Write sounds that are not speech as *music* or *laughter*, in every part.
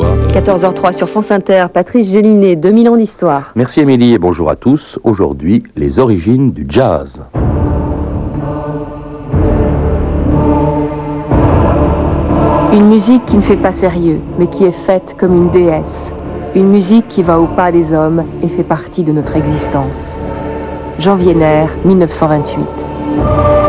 François. 14h03 sur France Inter, Patrice Gélinet, 2000 ans d'histoire. Merci Émilie et bonjour à tous. Aujourd'hui, les origines du jazz. Une musique qui ne fait pas sérieux, mais qui est faite comme une déesse. Une musique qui va au pas des hommes et fait partie de notre existence. Jean Vienner, 1928.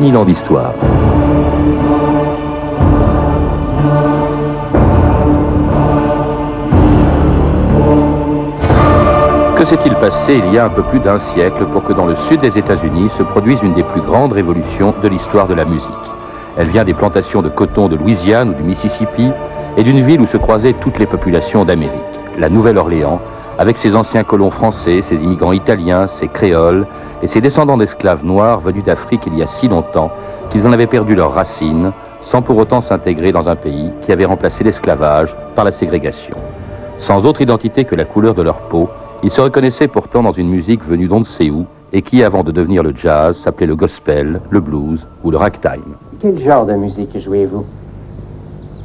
Ans d'histoire. Que s'est-il passé il y a un peu plus d'un siècle pour que dans le sud des États-Unis se produise une des plus grandes révolutions de l'histoire de la musique? Elle vient des plantations de coton de Louisiane ou du Mississippi et d'une ville où se croisaient toutes les populations d'Amérique, la Nouvelle-Orléans, avec ses anciens colons français, ses immigrants italiens, ses créoles et ses descendants d'esclaves noirs venus d'Afrique il y a si longtemps qu'ils en avaient perdu leurs racines sans pour autant s'intégrer dans un pays qui avait remplacé l'esclavage par la ségrégation. Sans autre identité que la couleur de leur peau, ils se reconnaissaient pourtant dans une musique venue d'on ne sait où et qui, avant de devenir le jazz, s'appelait le gospel, le blues ou le ragtime. Quel genre de musique jouez-vous?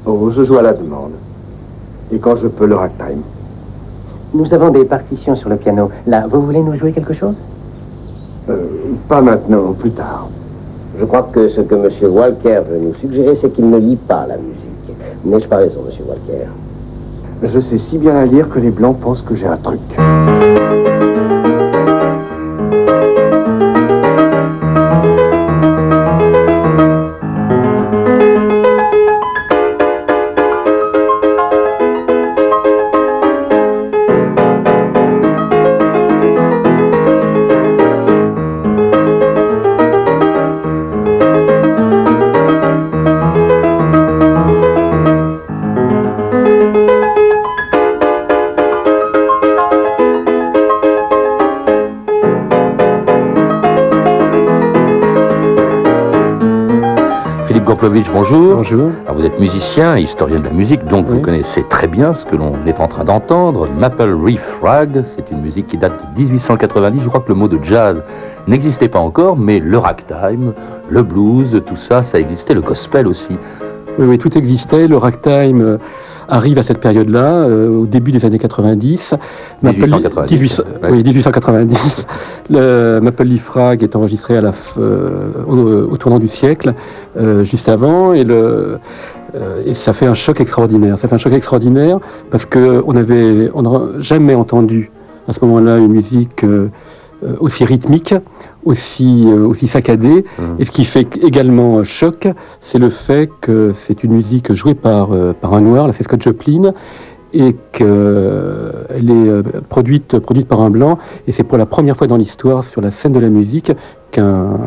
Oh, je joue à la demande. Et quand je peux, le ragtime. Nous avons des partitions sur le piano. Là, vous voulez nous jouer quelque chose? Euh, Pas maintenant, plus tard. Je crois que ce que M. Walker veut nous suggérer, c'est qu'il ne lit pas la musique. N'ai-je pas raison, M. Walker? Je sais si bien la lire que les Blancs pensent que j'ai un truc. Bonjour. Bonjour. Alors vous êtes musicien et historien de la musique, donc vous connaissez très bien ce que l'on est en train d'entendre. Maple Reef Rag, c'est une musique qui date de 1890. Je crois que le mot de jazz n'existait pas encore, mais le ragtime, le blues, tout ça, ça existait, le gospel aussi. Oui, oui, tout existait. Le ragtime euh, arrive à cette période-là, euh, au début des années 90. 1890. Oui, 1890. Le Maple Leaf Rag est enregistré à la euh, au, tournant du siècle, juste avant, et, le, et ça fait un choc extraordinaire. Ça fait un choc extraordinaire parce qu'on n'avait on jamais entendu à ce moment-là une musique euh, aussi rythmique, aussi, euh, aussi saccadé. Mmh. Et ce qui fait également choc, c'est le fait que c'est une musique jouée par, euh, par un noir, là c'est Scott Joplin, et qu'elle est produite, produite par un blanc. Et c'est pour la première fois dans l'histoire, sur la scène de la musique, qu'un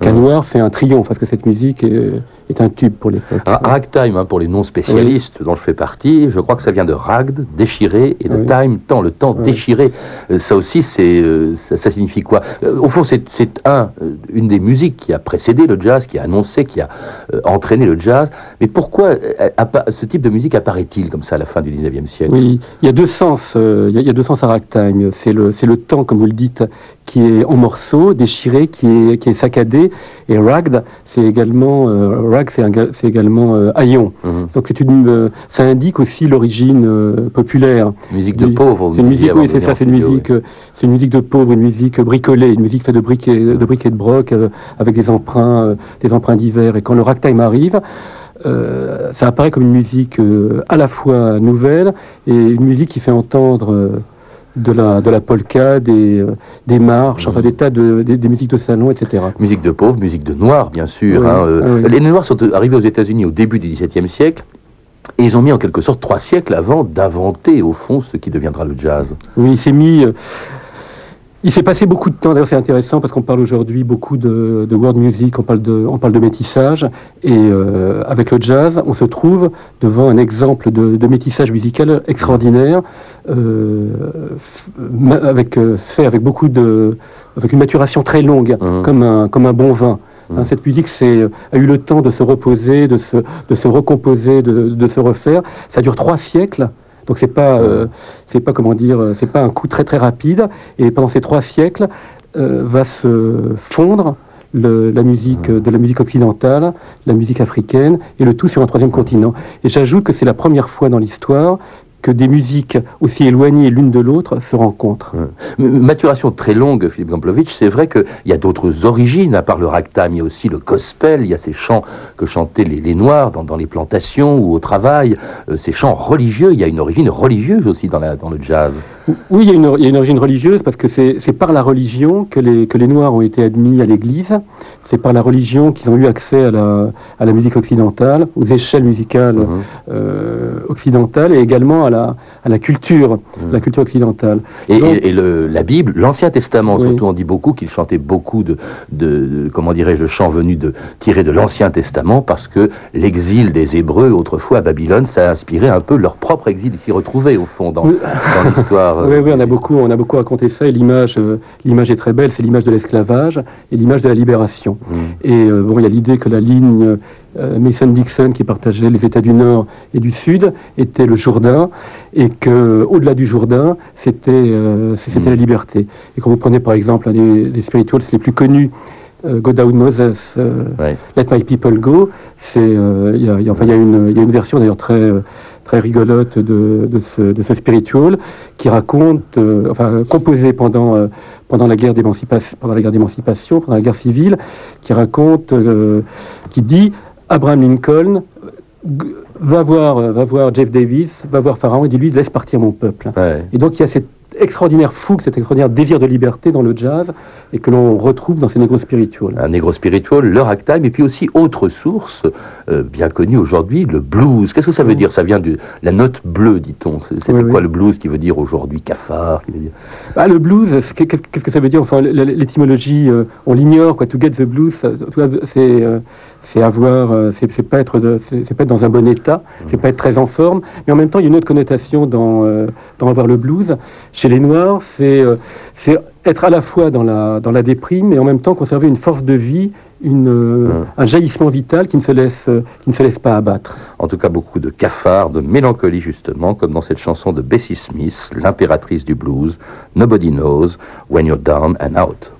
qu'un noir fait un triomphe, parce que cette musique est, un tube pour les Ragtime, hein, pour les non-spécialistes dont je fais partie, je crois que ça vient de ragd, déchiré, et de time, temps, le temps déchiré. Euh, ça aussi, c'est, euh, ça, signifie quoi? Euh, Au fond, c'est, un, une des musiques qui a précédé le jazz, qui a annoncé, qui a entraîné le jazz. Mais pourquoi ce type de musique apparaît-il comme ça à la fin du 19e siècle? Oui, il y a deux sens, il y, a deux sens à ragtime. C'est le, c'est le temps, comme vous le dites, qui est en morceaux, déchiré, qui est, qui est saccadé. Et ragged, c'est également, euh, c'est également euh, haillon. Mhm. Donc c'est une, euh, ça indique aussi l'origine euh, populaire. Musique de pauvre. C'est une musique, oui, c'est ça, c'est une musique, c'est une musique de pauvre, une musique bricolée, une musique faite de briques et de briques et de broc, avec des emprunts, des emprunts divers. Et quand le ragtime arrive, ça apparaît comme une musique à la fois nouvelle et une musique qui fait entendre de la, de la polka, des, euh, des marches, enfin des tas de des, musiques de salon, etc. Musique de pauvres, musique de noirs, bien sûr. Hein, euh, Les noirs sont arrivés aux États-Unis au début du XVIIe siècle. Et ils ont mis en quelque sorte trois siècles avant d'inventer, au fond, ce qui deviendra le jazz. Oui, il s'est mis. Euh, Il s'est passé beaucoup de temps, d'ailleurs c'est intéressant parce qu'on parle aujourd'hui beaucoup de, world music, on parle de, on parle de métissage, et euh, avec le jazz, on se trouve devant un exemple de, métissage musical extraordinaire, euh, avec, euh, fait avec beaucoup de, avec une maturation très longue, mmh. comme, un, comme un bon vin. Hein, mmh. cette musique a eu le temps de se reposer, de se, de se recomposer, de, de se refaire. Ça dure trois siècles. Donc c'est pas, euh, c'est pas comment dire, euh, c'est pas un coup très très rapide. Et pendant ces trois siècles, euh, va se fondre la musique de la musique occidentale, la musique africaine, et le tout sur un troisième continent. Et j'ajoute que c'est la première fois dans l'histoire que des musiques aussi éloignées l'une de l'autre se rencontrent. Maturation très longue, Philippe Gamplovitch, c'est vrai qu'il y a d'autres origines, à part le ragtime, il y a aussi le gospel, il y a ces chants que chantaient les, Noirs dans, les plantations ou au travail, euh, ces chants religieux, il y a une origine religieuse aussi dans le jazz. Oui, il y, a une, origine religieuse parce que c'est par la religion que les, que les Noirs ont été admis à l'Église. C'est par la religion qu'ils ont eu accès à la, à la, musique occidentale, aux échelles musicales mhm. euh, occidentales et également à la, à la culture, mhm. la culture occidentale. Et, et, le, la Bible, l'Ancien Testament, surtout, on dit beaucoup qu'il chantait beaucoup de, de, comment dirais-je, de chants venus de tirés de l'Ancien Testament parce que l'exil des Hébreux autrefois à Babylone, ça a inspiré un peu leur propre exil. S'y retrouvaient au fond dans, dans l'histoire. Oui, oui, on a beaucoup, on a beaucoup raconté ça. Et l'image, euh, l'image est très belle. C'est l'image de l'esclavage et l'image de la libération. Mm. Et euh, bon, il y a l'idée que la ligne euh, Mason-Dixon qui partageait les États du Nord et du Sud était le Jourdain et que au-delà du Jours c'était c'était mm. la liberté. Et quand vous prenez par exemple les, les spirituals les plus connus Go Down Moses, Let My People Go. C'est, il y, a, enfin, il y, a une, y a une version d'ailleurs très très rigolote de, de, ce, spiritual qui raconte, euh, enfin composé pendant, euh, pendant la guerre d'émancipation, pendant la guerre d'émancipation, pendant la guerre civile, qui raconte, euh, qui dit Abraham Lincoln va voir, va voir Jeff Davis, va voir Pharaon et dit lui laisse partir mon peuple. Et donc il y a cette extraordinaire fougue, cet extraordinaire désir de liberté dans le jazz et que l'on retrouve dans ces négro spirituels. Un négro spirituel, le ragtime, et puis aussi autre source euh, bien connue aujourd'hui, le blues. Qu'est-ce que ça veut dire? Ça vient de la note bleue, dit-on. C'était quoi le blues qui veut dire aujourd'hui? Cafard qui veut dire... Ah, Le blues, qu'est-ce que ça veut dire? Enfin, l'étymologie, euh, on l'ignore. Quoi. To get the blues, c'est euh, c'est avoir, c'est pas être, c'est pas être dans un bon état, mm. c'est pas être très en forme. Mais en même temps, il y a une autre connotation dans dans avoir le blues chez les Noirs, euh, c'est être à la fois dans la, dans la déprime et en même temps conserver une force de vie, une, euh, un jaillissement vital qui ne, se laisse, euh, qui ne se laisse pas abattre. En tout cas, beaucoup de cafards, de mélancolie justement, comme dans cette chanson de Bessie Smith, l'impératrice du blues, Nobody Knows When You're Down and Out.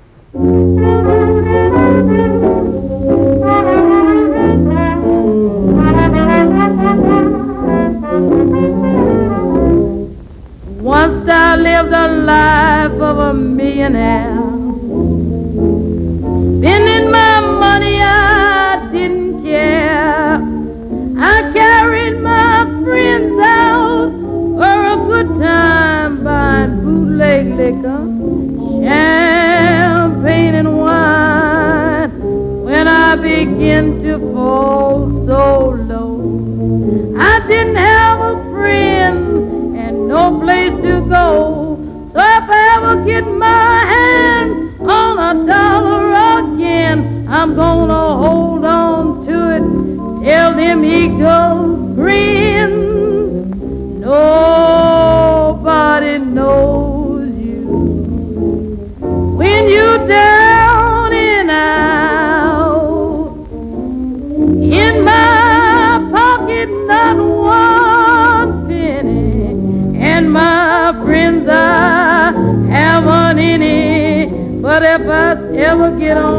Once I lived the life of a millionaire. Spending my money, I didn't care. I carried my friends out for a good time, buying bootleg liquor, champagne and wine. When I began to fall so low, I didn't have to go. So if I ever get my hand on a dollar again, I'm gonna hold on to it till them eagles grin. Nobody knows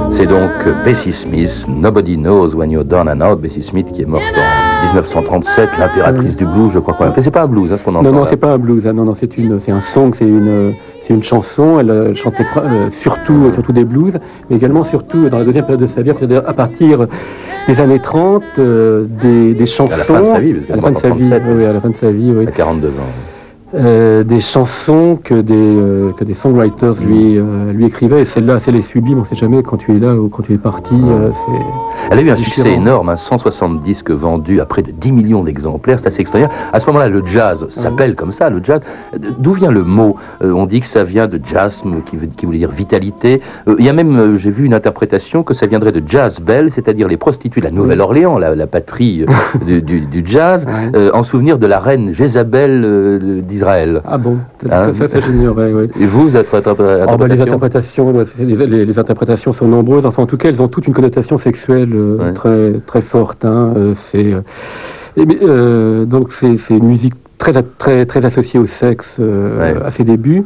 C'est donc Bessie Smith, Nobody Knows When You're Done and Out. Bessie Smith qui est morte en 1937, l'impératrice du blues, je crois qu'on C'est pas un blues, hein, ce qu'on entend. Non, non, c'est pas un blues. Hein, non, non, c'est une, c'est un song, c'est une, c'est une chanson. Elle chantait euh, surtout, surtout des blues, mais également surtout dans la deuxième période de sa vie, à partir des années 30, euh, des, des chansons. À la fin de sa vie, parce à la fin de sa vie, oui, à la fin de sa vie, oui. À 42 ans. Euh, des chansons que des, euh, que des songwriters lui, euh, lui écrivaient. Et celle-là, c'est les sublime, on ne sait jamais quand tu es là ou quand tu es parti. Elle a eu un succès différent. énorme, hein, 170 disques vendus à près de 10 millions d'exemplaires, c'est assez extraordinaire. À ce moment-là, le jazz s'appelle comme ça, le jazz. D'où vient le mot? On dit que ça vient de jasme, qui, veut, qui voulait dire vitalité. Il y a même, j'ai vu une interprétation que ça viendrait de jazz bell, c'est-à-dire les prostituées de la Nouvelle-Orléans, la, la patrie *laughs* du, du- du jazz, Ouais. en souvenir de la reine Jézabel d'Israël. Ah bon, Ah. ça, ça, ça, j'ignorais, oui. Et vous, interprétation Oh, bah, les interprétations, les, les- les interprétations sont nombreuses. Enfin, en tout cas, elles ont toute une connotation sexuelle euh, Ouais. très très forte. hein. Euh, c'est euh, donc c'est une musique très très très associée au sexe Ouais. à ses débuts.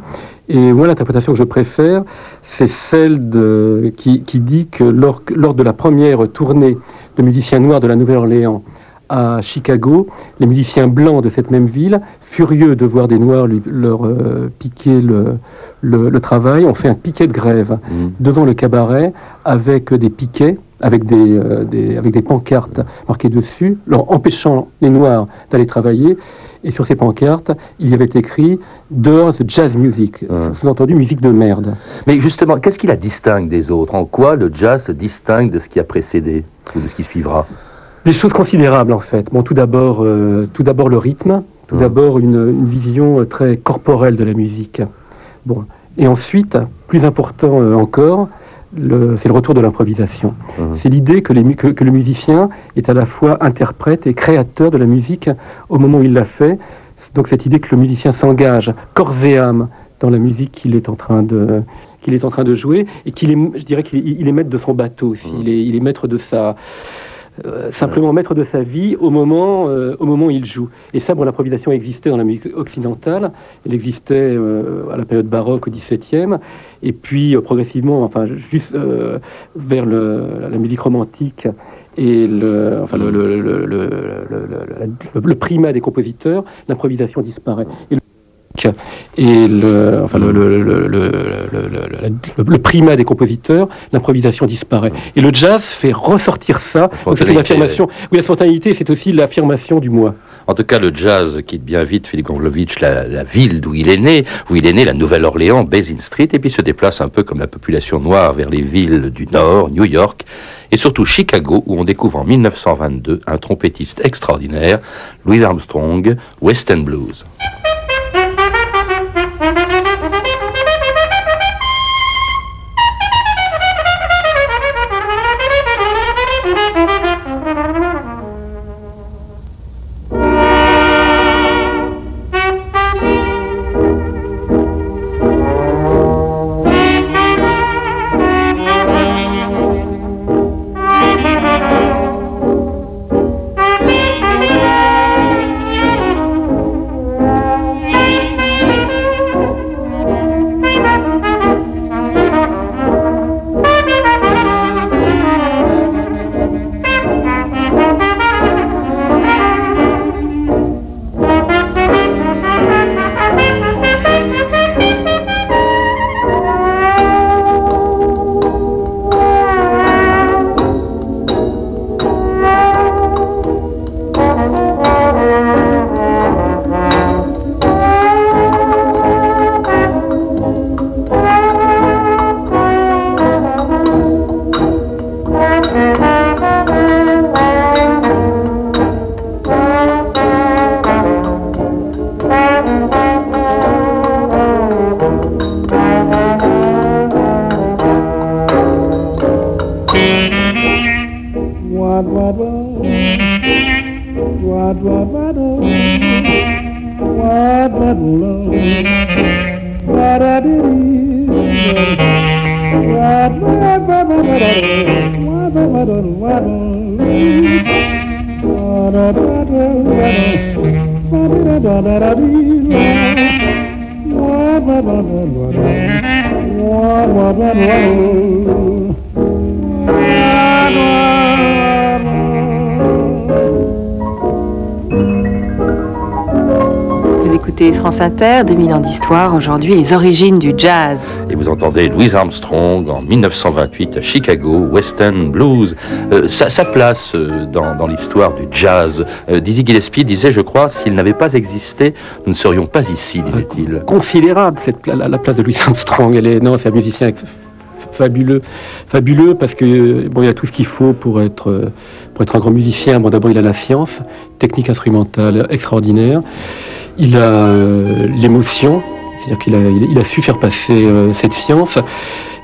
Et moi, l'interprétation que je préfère, c'est celle de, qui, qui dit que lors, lors de la première tournée de musiciens noirs de la Nouvelle-Orléans à Chicago, les musiciens blancs de cette même ville, furieux de voir des noirs lui- leur euh, piquer le, le, le travail, ont fait un piquet de grève Mm. devant le cabaret avec des piquets, avec des, euh, des- avec des pancartes marquées dessus, leur empêchant les Noirs d'aller travailler. Et sur ces pancartes, il y avait écrit Dehors jazz music, Ouais. sous-entendu musique de merde. Mais justement, qu'est-ce qui la distingue des autres? En quoi le jazz se distingue de ce qui a précédé ou de ce qui suivra? Des choses considérables en fait. Bon, tout d'abord, euh, tout d'abord le rythme, tout Ouais. d'abord une, une vision euh, très corporelle de la musique. Bon, et ensuite, plus important euh, encore, c'est le retour de l'improvisation. Mhm. C'est l'idée que, le musicien est à la fois interprète et créateur de la musique au moment où il la fait. Donc cette idée que le musicien s'engage corps et âme dans la musique qu'il est en train de qu'il est en train de jouer et qu'il est, je dirais qu'il est, maître de son bateau aussi. Il, est, il est maître de sa euh, simplement maître de sa vie au moment, euh, au moment où il joue. Et ça, bon, l'improvisation existait dans la musique occidentale. Elle existait euh, à la période baroque au XVIIe, et puis euh, progressivement, enfin juste euh, vers le- la musique romantique et le, enfin, le, le- le- primat des compositeurs, l'improvisation disparaît. Et et le, enfin, le, le- le- primat des compositeurs, l'improvisation disparaît. Et le jazz fait ressortir ça. C'est une affirmation. Oui, la spontanéité, c'est aussi l'affirmation du moi. En tout cas, le jazz quitte bien vite Philippe Gonglovitch, la, la ville d'où il est né, où il est né, la Nouvelle-Orléans, Basin Street, et puis se déplace un peu comme la population noire vers les villes du Nord, New York, et surtout Chicago, où on découvre en 1922 un trompettiste extraordinaire, Louis Armstrong, Western Blues. Écoutez France Inter, 2000 ans d'histoire, aujourd'hui les origines du jazz. Et vous entendez Louis Armstrong en 1928 à Chicago, Western Blues. Euh, sa, place euh, dans, l'histoire du jazz. Euh, Dizzy Gillespie disait, je crois, s'il n'avait pas existé, nous ne serions pas ici, disait-il. Considérable cette la, place de Louis Armstrong. Elle est, non, c'est un musicien fabuleux, fabuleux parce que bon, il y a tout ce qu'il faut pour être, pour être un grand musicien. Bon, d'abord, il a la science, technique instrumentale extraordinaire. Il a euh, l'émotion, c'est-à-dire qu'il a, il a, su faire passer euh, cette science.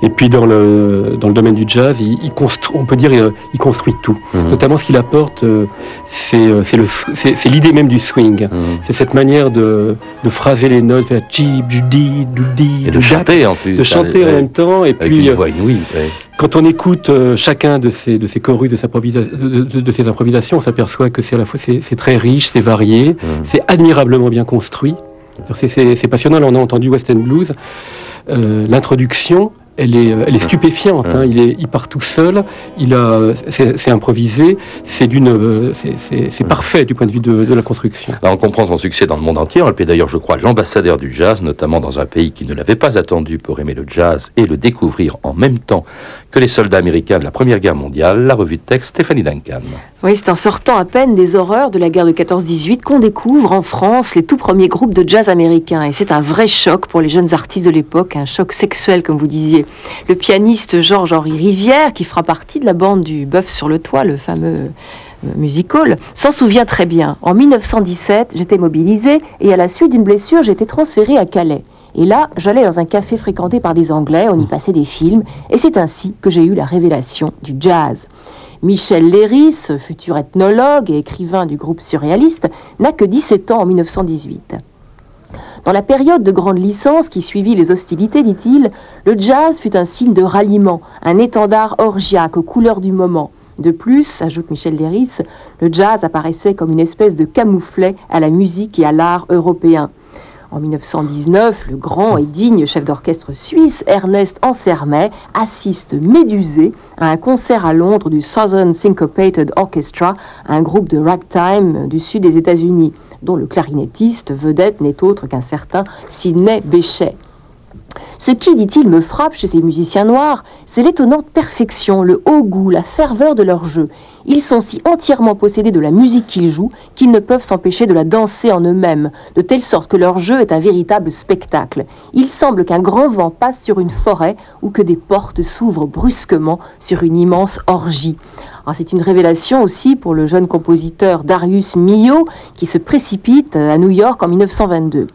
Et puis dans le, dans le domaine du jazz, il, on peut dire il, construit tout. Mhm. Notamment ce qu'il apporte, euh, c'est l'idée même du swing. Mhm. C'est cette manière de, de, phraser les notes, faire chip, judi, doudi, de chanter en plus. De chanter en même temps. Et puis, quand on écoute chacun de ces, de ces chorus, de, de, de, ces improvisations, on s'aperçoit que c'est à la fois c'est très riche, c'est varié, mhm. c'est admirablement bien construit. C'est passionnant, là on a entendu West End Blues. Euh, l'introduction, elle est, elle est stupéfiante. Hein. Il, est, il part tout seul, il a, c'est improvisé, c'est d'une, euh, c'est parfait du point de vue de, la construction. on comprend son succès dans le monde entier. On le d'ailleurs, je crois, l'ambassadeur du jazz, notamment dans un pays qui ne l'avait pas attendu pour aimer le jazz et le découvrir en même temps que les soldats américains de la Première Guerre mondiale. La revue de texte Stéphanie Duncan. Oui, c'est en sortant à peine des horreurs de la guerre de 14-18 qu'on découvre en France les tout premiers groupes de jazz américains. Et c'est un vrai choc pour les jeunes artistes de l'époque, un choc sexuel, comme vous disiez. Le pianiste Georges-Henri Rivière, qui fera partie de la bande du Bœuf sur le toit, le fameux euh, musical, s'en souvient très bien. En 1917, j'étais mobilisé et à la suite d'une blessure, j'étais transféré à Calais. Et là, j'allais dans un café fréquenté par des Anglais, on y passait des films, et c'est ainsi que j'ai eu la révélation du jazz. Michel Léris, futur ethnologue et écrivain du groupe surréaliste, n'a que 17 ans en 1918. Dans la période de grande licence qui suivit les hostilités, dit-il, le jazz fut un signe de ralliement, un étendard orgiaque aux couleurs du moment. De plus, ajoute Michel Léris, le jazz apparaissait comme une espèce de camouflet à la musique et à l'art européen. En 1919, le grand et digne chef d'orchestre suisse Ernest Ansermet assiste médusé à un concert à Londres du Southern Syncopated Orchestra, un groupe de ragtime du sud des États-Unis dont le clarinettiste vedette n'est autre qu'un certain Sidney Bechet. Ce qui, dit-il, me frappe chez ces musiciens noirs, c'est l'étonnante perfection, le haut goût, la ferveur de leur jeu. Ils sont si entièrement possédés de la musique qu'ils jouent qu'ils ne peuvent s'empêcher de la danser en eux-mêmes, de telle sorte que leur jeu est un véritable spectacle. Il semble qu'un grand vent passe sur une forêt ou que des portes s'ouvrent brusquement sur une immense orgie. Ah, c'est une révélation aussi pour le jeune compositeur Darius Milhaud qui se précipite à New York en 1922.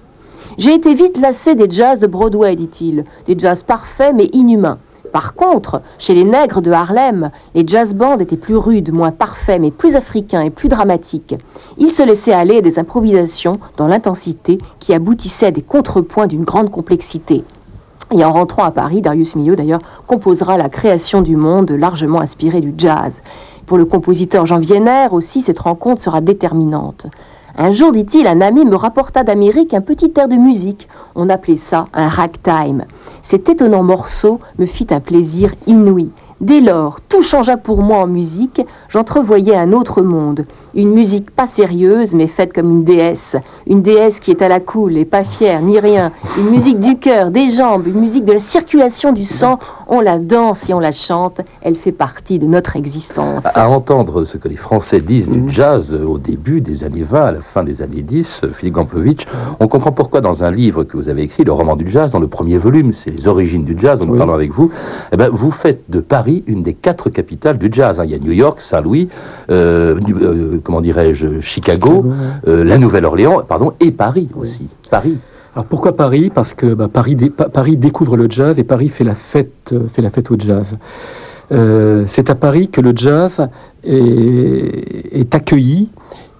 J'ai été vite lassé des jazz de Broadway, dit-il, des jazz parfaits mais inhumains. Par contre, chez les nègres de Harlem, les jazz bands étaient plus rudes, moins parfaits, mais plus africains et plus dramatiques. Ils se laissaient aller à des improvisations dans l'intensité qui aboutissaient à des contrepoints d'une grande complexité. Et en rentrant à Paris, Darius Milhaud d'ailleurs composera la création du monde largement inspirée du jazz. Pour le compositeur Jean Vienner aussi, cette rencontre sera déterminante. Un jour, dit-il, un ami me rapporta d'Amérique un petit air de musique. On appelait ça un ragtime. Cet étonnant morceau me fit un plaisir inouï. Dès lors, tout changea pour moi en musique, j'entrevoyais un autre monde, une musique pas sérieuse mais faite comme une déesse, une déesse qui est à la cool et pas fière ni rien, une musique du cœur, des jambes, une musique de la circulation du sang, on la danse et on la chante, elle fait partie de notre existence. À, entendre ce que les Français disent du mm. jazz au début des années 20, à la fin des années 10, Philippe Gamplovitch, on comprend pourquoi dans un livre que vous avez écrit, le roman du jazz, dans le premier volume, c'est les origines du jazz, en nous parlant avec vous, eh ben, vous faites de Paris une des quatre capitales du jazz. Hein. Il y a New York, Saint-Louis, euh, euh, comment dirais-je, Chicago, euh, la Nouvelle-Orléans, pardon, et Paris aussi. Paris. Alors pourquoi Paris? Parce que bah, Paris, Paris découvre le jazz et Paris fait la fête, fait la fête au jazz. c'est à Paris que le jazz est, accueilli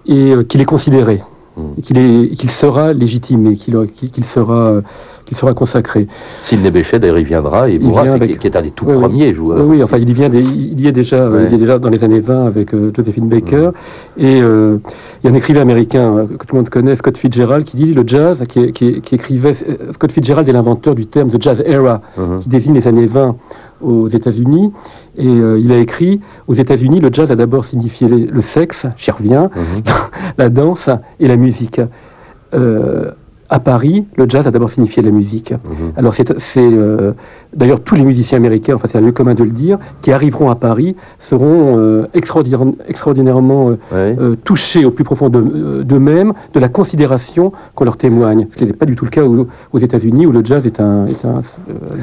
et qu'il est considéré, mmh. qu'il sera légitime et qu'il sera qui sera consacré. Sidney Bechet, d'ailleurs, il viendra et mourra, qui est un des tout premiers joueurs. Oui, enfin, il y, vient il y est déjà, il est déjà dans les années 20 avec euh, Josephine Baker. Et euh, il y a un écrivain américain euh, que tout le monde connaît, Scott Fitzgerald, qui dit le jazz, qui, qui, écrivait. Scott Fitzgerald est l'inventeur du terme the jazz era, uh-huh. qui désigne les années 20 aux États-Unis. Et il a écrit aux États-Unis, le jazz a d'abord signifié le sexe, j'y reviens, uh-huh. *laughs* la danse et la musique à Paris, le jazz a d'abord signifié la musique. Mhm. Alors c'est euh, d'ailleurs tous les musiciens américains, enfin c'est un lieu commun de le dire, qui arriveront à Paris seront euh, extraordinaire- extraordinairement euh, touchés au plus profond de- d'eux-mêmes de la considération qu'on leur témoigne. Ce qui n'est pas du tout le cas aux, aux États-Unis où le jazz est un, est un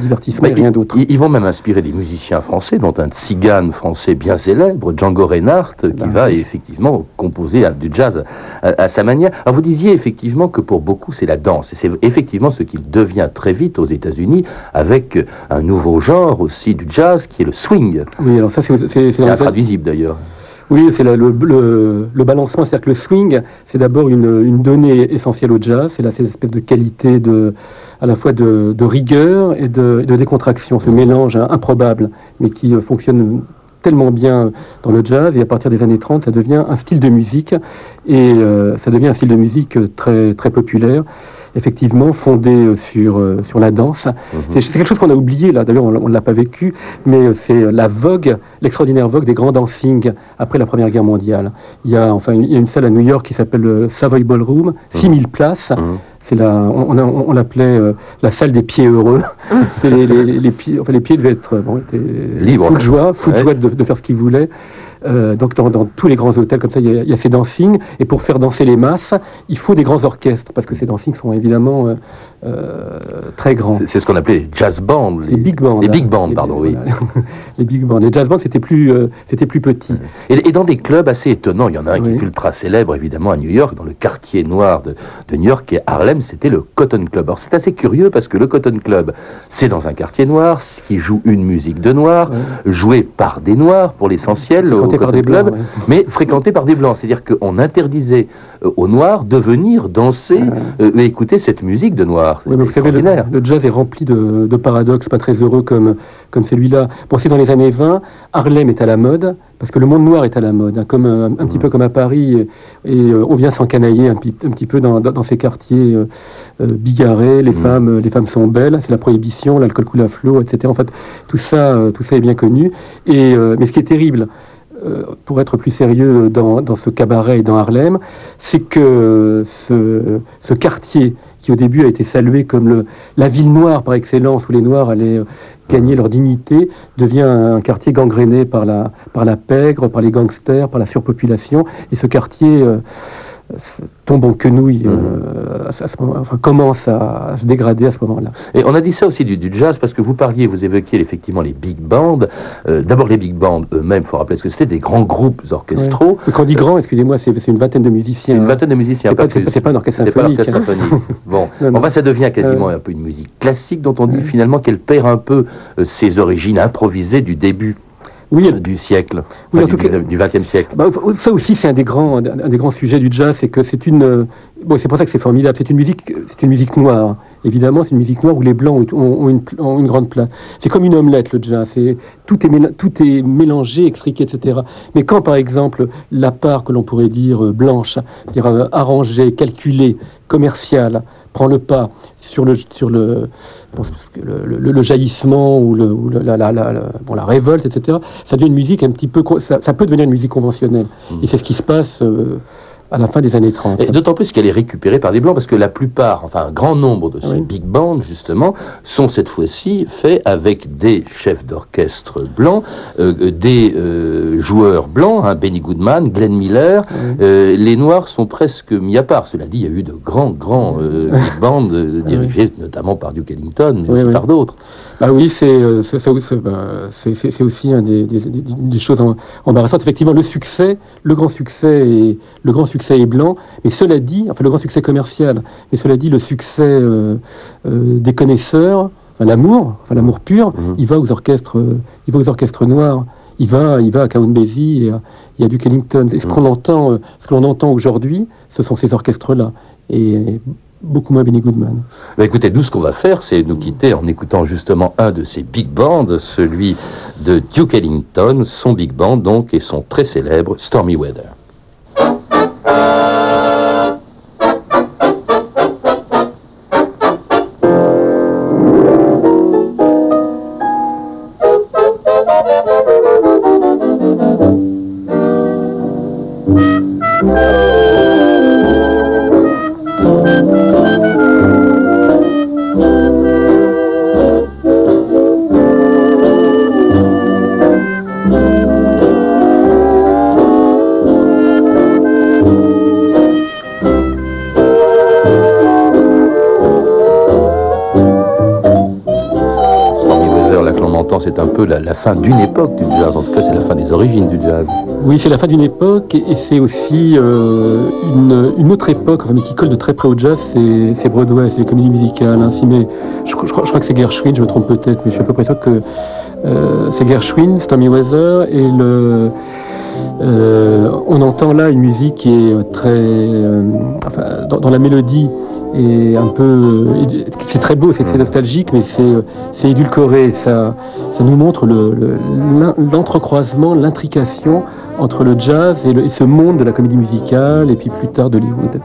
divertissement Mais et rien d'autre. Ils, vont même inspirer des musiciens français, dont un tzigane français bien célèbre, Django Reinhardt, qui Ben va oui. effectivement composer du jazz à, à sa manière. Alors vous disiez effectivement que pour beaucoup c'est la danse, et c'est effectivement ce qu'il devient très vite aux États-Unis avec euh, un nouveau genre aussi du jazz qui est le swing. Oui, alors ça c'est intraduisible d'ailleurs. Oui, c'est le, le, le- le balancement, c'est-à-dire que le swing, c'est d'abord une, une donnée essentielle au jazz, c'est là cette espèce de qualité de, à la fois de, de rigueur et de, de décontraction, ce mélange hein, improbable, mais qui euh, fonctionne tellement bien dans le jazz, et à partir des années 30, ça devient un style de musique, et euh, ça devient un style de musique très, très populaire, effectivement fondé euh, sur, euh, sur la danse. Mhm. C'est quelque chose qu'on a oublié là, d'ailleurs on ne l'a pas vécu, mais c'est la vogue, l'extraordinaire vogue des grands dancing après la Première Guerre mondiale. Il y a enfin il y a une salle à New York qui s'appelle le Savoy Ballroom, 6000 places. Mhm. C'est la, on, on, a- on l'appelait euh, la salle des pieds heureux. *laughs* Les, les- les pieds, enfin les pieds devaient être bon, étaient Libres. fous de joie, fous de joie de, de faire ce qu'ils voulaient. Euh, donc dans, dans tous les grands hôtels comme ça, il y, a, il y a ces dancing. Et pour faire danser les masses, il faut des grands orchestres parce que ces dancing sont évidemment euh, euh, très grands. C'est- ce qu'on appelait les jazz bands. Les big bands. Les hein. big bands, Les- pardon, oui. voilà. *laughs* les big bands. Les jazz bands, c'était plus, c'était plus petit. Et, et dans des clubs assez étonnants, il y en a un qui Oui. est ultra célèbre évidemment à New York, dans le quartier noir de, de New York, qui est Harlem, c'était le Cotton Club. Alors c'est assez curieux parce que le Cotton Club, c'est dans un quartier noir, qui joue une musique de noir, jouée par des noirs pour l'essentiel Fréquenté par des blancs, mais fréquenté par des blancs. C'est-à-dire qu'on interdisait euh, aux noirs de venir danser euh, et écouter cette musique de noir. C'est Oui, mais vous savez, le, jazz est rempli de, de paradoxes pas très heureux comme, comme celui-là. Bon, c'est dans les années 20, Harlem est à la mode, parce que le monde noir est à la mode, hein, comme, euh, un petit peu comme à Paris, et, et, euh, on vient s'encanailler un, un petit peu dans, dans, dans ces quartiers euh, euh, bigarrés, les, femmes, euh, les femmes sont belles, c'est la prohibition, l'alcool coule à flot, etc. En fait, tout ça, euh, tout ça est bien connu. Et, euh, mais ce qui est terrible, euh, pour être plus sérieux dans, ce cabaret et dans Harlem, c'est que ce, quartier qui au début a été salué comme le, la ville noire par excellence, où les Noirs allaient euh, gagner leur dignité, devient un quartier gangréné par la, par la pègre, par les gangsters, par la surpopulation. Et ce quartier euh, tombe en quenouille, euh, à, ce- moment, enfin, commence à, à se dégrader à ce moment-là. Et on a dit ça aussi du, du jazz parce que vous parliez, vous évoquiez effectivement les big bands. Euh, D'abord les big bands eux-mêmes, il faut rappeler ce que c'était, des grands groupes orchestraux. Quand on dit grand, excusez-moi, c'est une vingtaine de musiciens. Une hein. vingtaine de musiciens. C'est pas- pas- pas un orchestre C'est pas symphonique. l'orchestre symphonique. *laughs* Bon, Non, non. enfin ça devient quasiment un peu une musique classique dont on dit finalement qu'elle perd un peu euh, ses origines improvisées du début Oui, euh, du siècle, Oui, en du, tout cas- 19 du 20e siècle. Bah, ça aussi, c'est un des grands, un des grands sujets du jazz, c'est que c'est une, euh, bon, c'est pour ça que c'est formidable. C'est une musique, c'est une musique noire. Évidemment, c'est une musique noire où les blancs ont, ont une, ont une grande place. C'est comme une omelette le jazz. Tout est méla- tout est mélangé, extriqué, etc. Mais quand, par exemple, la part que l'on pourrait dire euh, blanche, c'est-à-dire euh, arrangée, calculée, commerciale, prend le pas sur le sur le le, le- le jaillissement ou, le, ou le- la, la, la- la- bon, la révolte, etc. Ça devient une musique un petit peu, ça, ça peut devenir une musique conventionnelle. Et c'est ce qui se passe euh, à la fin des années 30. Et d'autant plus qu'elle est récupérée par des blancs, parce que la plupart, enfin un grand nombre de ces Oui. big bands, justement, sont cette fois-ci faits avec des chefs d'orchestre blancs, euh, euh, des euh, joueurs blancs, hein, Benny Goodman, Glenn Miller. Euh, les Noirs sont presque mis à part. Cela dit, il y a eu de grands, grands *laughs* big bands dirigés notamment par Duke Ellington, mais aussi par d'autres. Ah oui, c'est euh, c'est- c'est- c'est- c'est- c'est- c'est aussi un des, des- choses em- embarrassantes. Effectivement, le succès, le grand succès, est, le grand succès est blanc. Mais cela dit, enfin le grand succès commercial, mais cela dit, le succès euh, euh, des connaisseurs, enfin, l'amour, enfin l'amour pur, Mhm. il va aux orchestres, euh, il va aux orchestres noirs. Il va, il va à Count Basie et à, et à Duke Ellington. Et ce Mhm. qu'on entend, ce que l'on entend aujourd'hui, ce sont ces orchestres-là, et beaucoup moins Benny Goodman. Bah, écoutez, nous, ce qu'on va faire, c'est nous quitter en écoutant justement un de ces big bands, celui de Duke Ellington, son big band donc, et son très célèbre Stormy Weather. La, fin d'une époque du jazz. En tout cas, c'est la fin des origines du jazz. Oui, c'est la fin d'une époque et c'est aussi euh, une, autre époque, mais qui colle de très près au jazz, c'est Broadway, c'est les comédies musicales. Ainsi, mais je crois que c'est Gershwin, je me trompe peut-être, mais je suis à peu près sûr que euh, c'est Gershwin, Stormy Weather, et le, euh, on entend là une musique qui est très, euh, enfin, dans, dans la mélodie et un peu, c'est très beau, c'est c'est nostalgique, mais c'est édulcoré. Ça, ça nous montre le- le- l'in- l'entrecroisement, l'intrication entre le jazz et, le- et ce monde de la comédie musicale et puis plus tard d'Hollywood.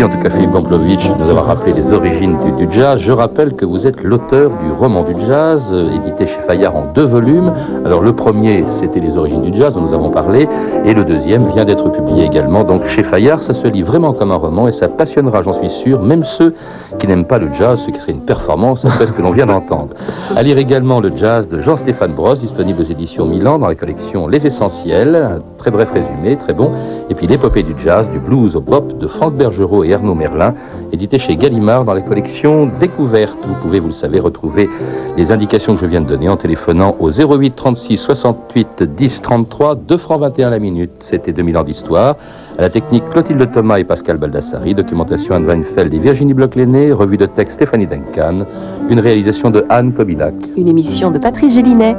Merci en tout cas Philippe Gomplovitch de nous avoir rappelé les origines du, du jazz. Je rappelle que vous êtes l'auteur du roman du jazz, euh, édité chez Fayard en deux volumes. Alors le premier, c'était les origines du jazz, dont nous avons parlé, et le deuxième vient d'être publié également. Donc chez Fayard, ça se lit vraiment comme un roman et ça passionnera, j'en suis sûr, même ceux qui n'aiment pas le jazz, ce qui serait une performance après ce que l'on vient d'entendre. *laughs* À lire également le jazz de Jean-Stéphane Brosse, disponible aux éditions Milan dans la collection Les Essentiels, un très bref résumé, très bon. Et puis l'épopée du jazz, du blues au bop de Franck Bergerot et Arnaud Merlin, édité chez Gallimard dans la collection Découverte. Vous pouvez, vous le savez, retrouver les indications que je viens de donner en téléphonant au 08 36 68 10 33, 2 francs 21 la minute. C'était 2000 ans d'histoire. À la technique Clotilde Thomas et Pascal Baldassari, documentation Anne Weinfeld et Virginie Bloch-Lenné, revue de texte Stéphanie Duncan, une réalisation de Anne Kobilac. Une émission de Patrice Gélinet.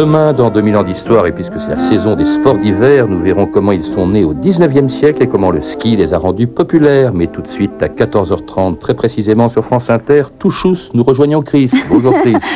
Demain, dans 2000 ans d'histoire, et puisque c'est la saison des sports d'hiver, nous verrons comment ils sont nés au 19e siècle et comment le ski les a rendus populaires. Mais tout de suite, à 14h30, très précisément sur France Inter, Touchous, nous rejoignons Chris. Bonjour Chris. *laughs*